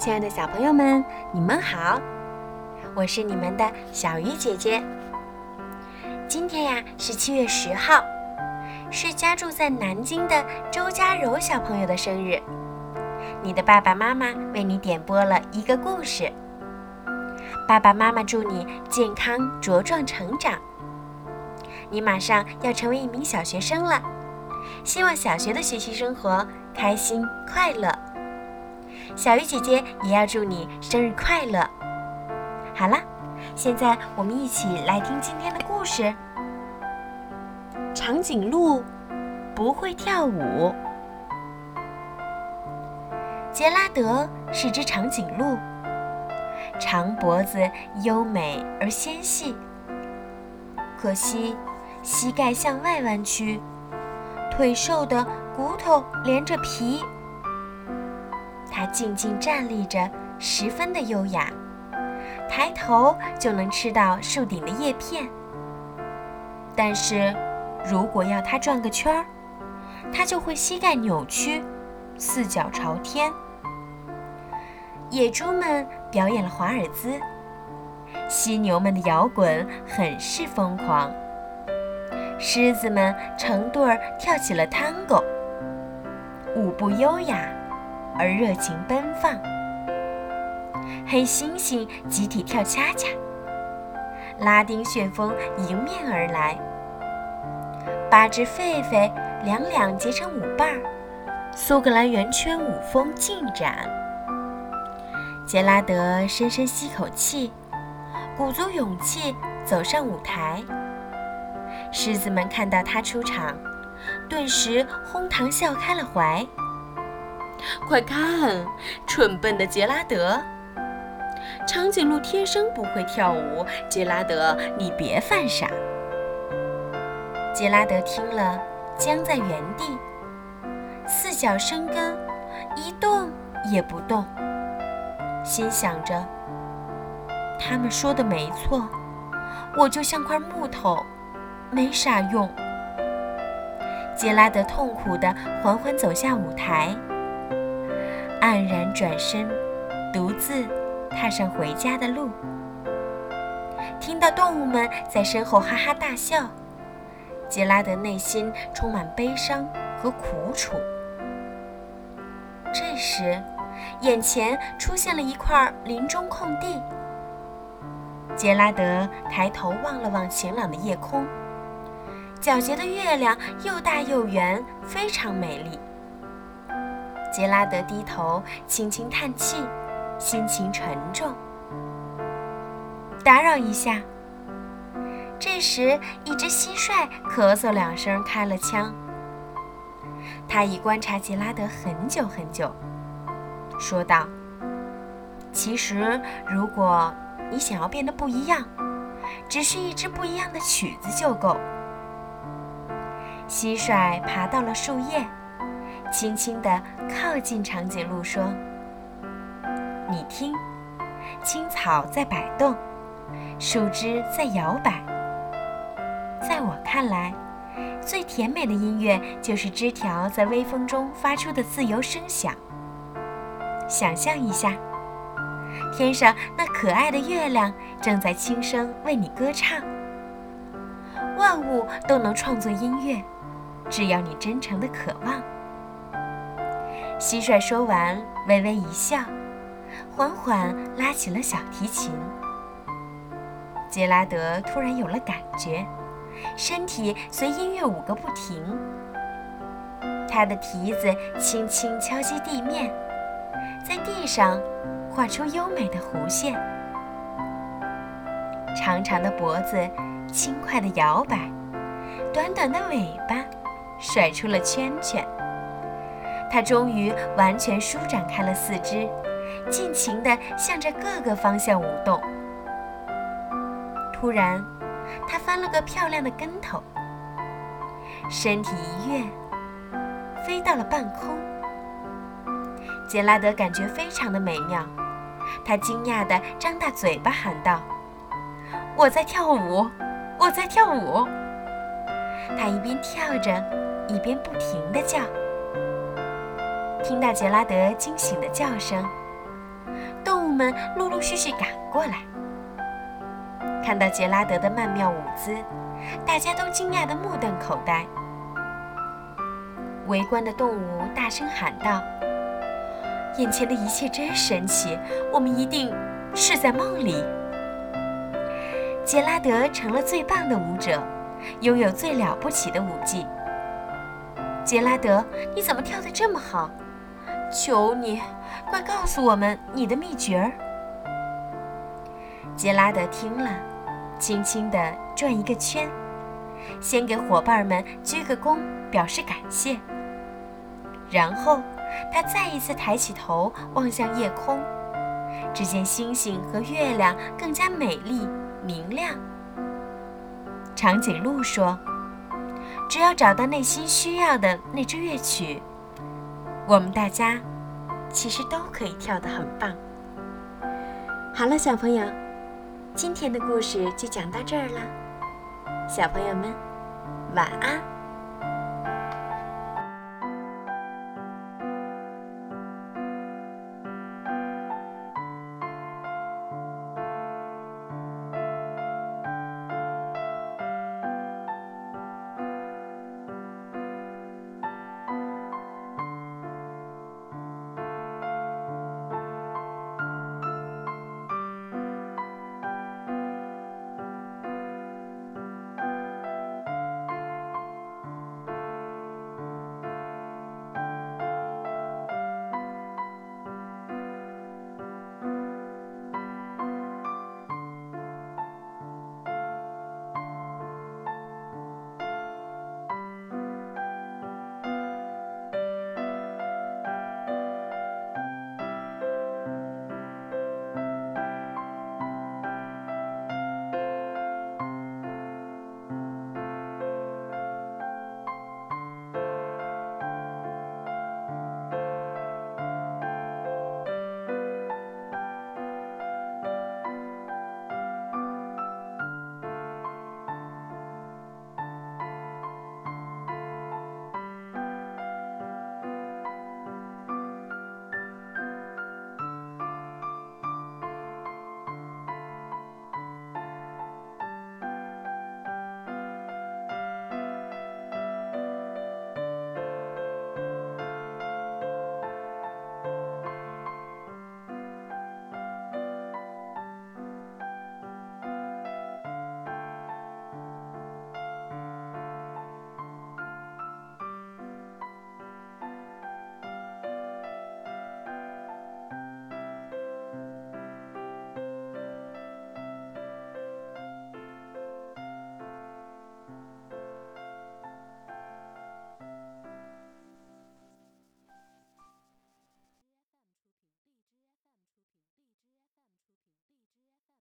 亲爱的小朋友们，你们好，我是你们的小鱼姐姐。今天呀是七月十号，是家住在南京的周佳柔小朋友的生日。你的爸爸妈妈为你点播了一个故事。爸爸妈妈祝你健康茁壮成长。你马上要成为一名小学生了，希望小学的学习生活开心快乐。小鱼姐姐也要祝你生日快乐。好了，现在我们一起来听今天的故事。长颈鹿不会跳舞。杰拉德是只长颈鹿，长脖子优美而纤细，可惜膝盖向外弯曲，腿瘦的骨头连着皮。它静静站立着，十分的优雅，抬头就能吃到树顶的叶片。但是，如果要它转个圈儿，它就会膝盖扭曲，四脚朝天。野猪们表演了华尔兹，犀牛们的摇滚很是疯狂，狮子们成对儿跳起了探戈，舞步优雅。而热情奔放，黑猩猩集体跳恰恰，拉丁旋风迎面而来，八只狒狒两两结成舞伴儿，苏格兰圆圈舞风进展。杰拉德深深吸口气，鼓足勇气走上舞台。狮子们看到他出场，顿时哄堂笑开了怀。快看，蠢笨的杰拉德！长颈鹿天生不会跳舞，杰拉德，你别犯傻。杰拉德听了，僵在原地，四脚生根，一动也不动，心想着：他们说的没错，我就像块木头，没啥用。杰拉德痛苦地缓缓走下舞台。黯然转身，独自踏上回家的路。听到动物们在身后哈哈大笑，杰拉德内心充满悲伤和苦楚。这时，眼前出现了一块林中空地。杰拉德抬头望了望晴朗的夜空，皎洁的月亮又大又圆，非常美丽。杰拉德低头轻轻叹气，心情沉重。打扰一下。这时，一只蟋蟀咳嗽两声，开了枪。他已观察杰拉德很久很久，说道：“其实，如果你想要变得不一样，只需一支不一样的曲子就够。”蟋蟀爬到了树叶。轻轻地靠近长颈鹿，说：“你听，青草在摆动，树枝在摇摆。在我看来，最甜美的音乐就是枝条在微风中发出的自由声响。想象一下，天上那可爱的月亮正在轻声为你歌唱。万物都能创作音乐，只要你真诚的渴望。”蟋蟀说完，微微一笑，缓缓拉起了小提琴。杰拉德突然有了感觉，身体随音乐舞个不停。他的蹄子轻轻敲击地面，在地上画出优美的弧线。长长的脖子轻快地摇摆，短短的尾巴甩出了圈圈。它终于完全舒展开了四肢，尽情地向着各个方向舞动。突然，它翻了个漂亮的跟头，身体一跃，飞到了半空。杰拉德感觉非常的美妙，他惊讶地张大嘴巴喊道：“我在跳舞，我在跳舞！”他一边跳着，一边不停地叫。听到杰拉德惊醒的叫声，动物们陆陆续续赶过来。看到杰拉德的曼妙舞姿，大家都惊讶得目瞪口呆。围观的动物大声喊道：“眼前的一切真神奇，我们一定是在梦里。”杰拉德成了最棒的舞者，拥有最了不起的舞技。杰拉德，你怎么跳得这么好？求你，快告诉我们你的秘诀儿。杰拉德听了，轻轻地转一个圈，先给伙伴们鞠个躬，表示感谢。然后，他再一次抬起头望向夜空，只见星星和月亮更加美丽明亮。长颈鹿说：“只要找到内心需要的那支乐曲，我们大家其实都可以跳得很棒。”好了，小朋友，今天的故事就讲到这儿了。小朋友们，晚安。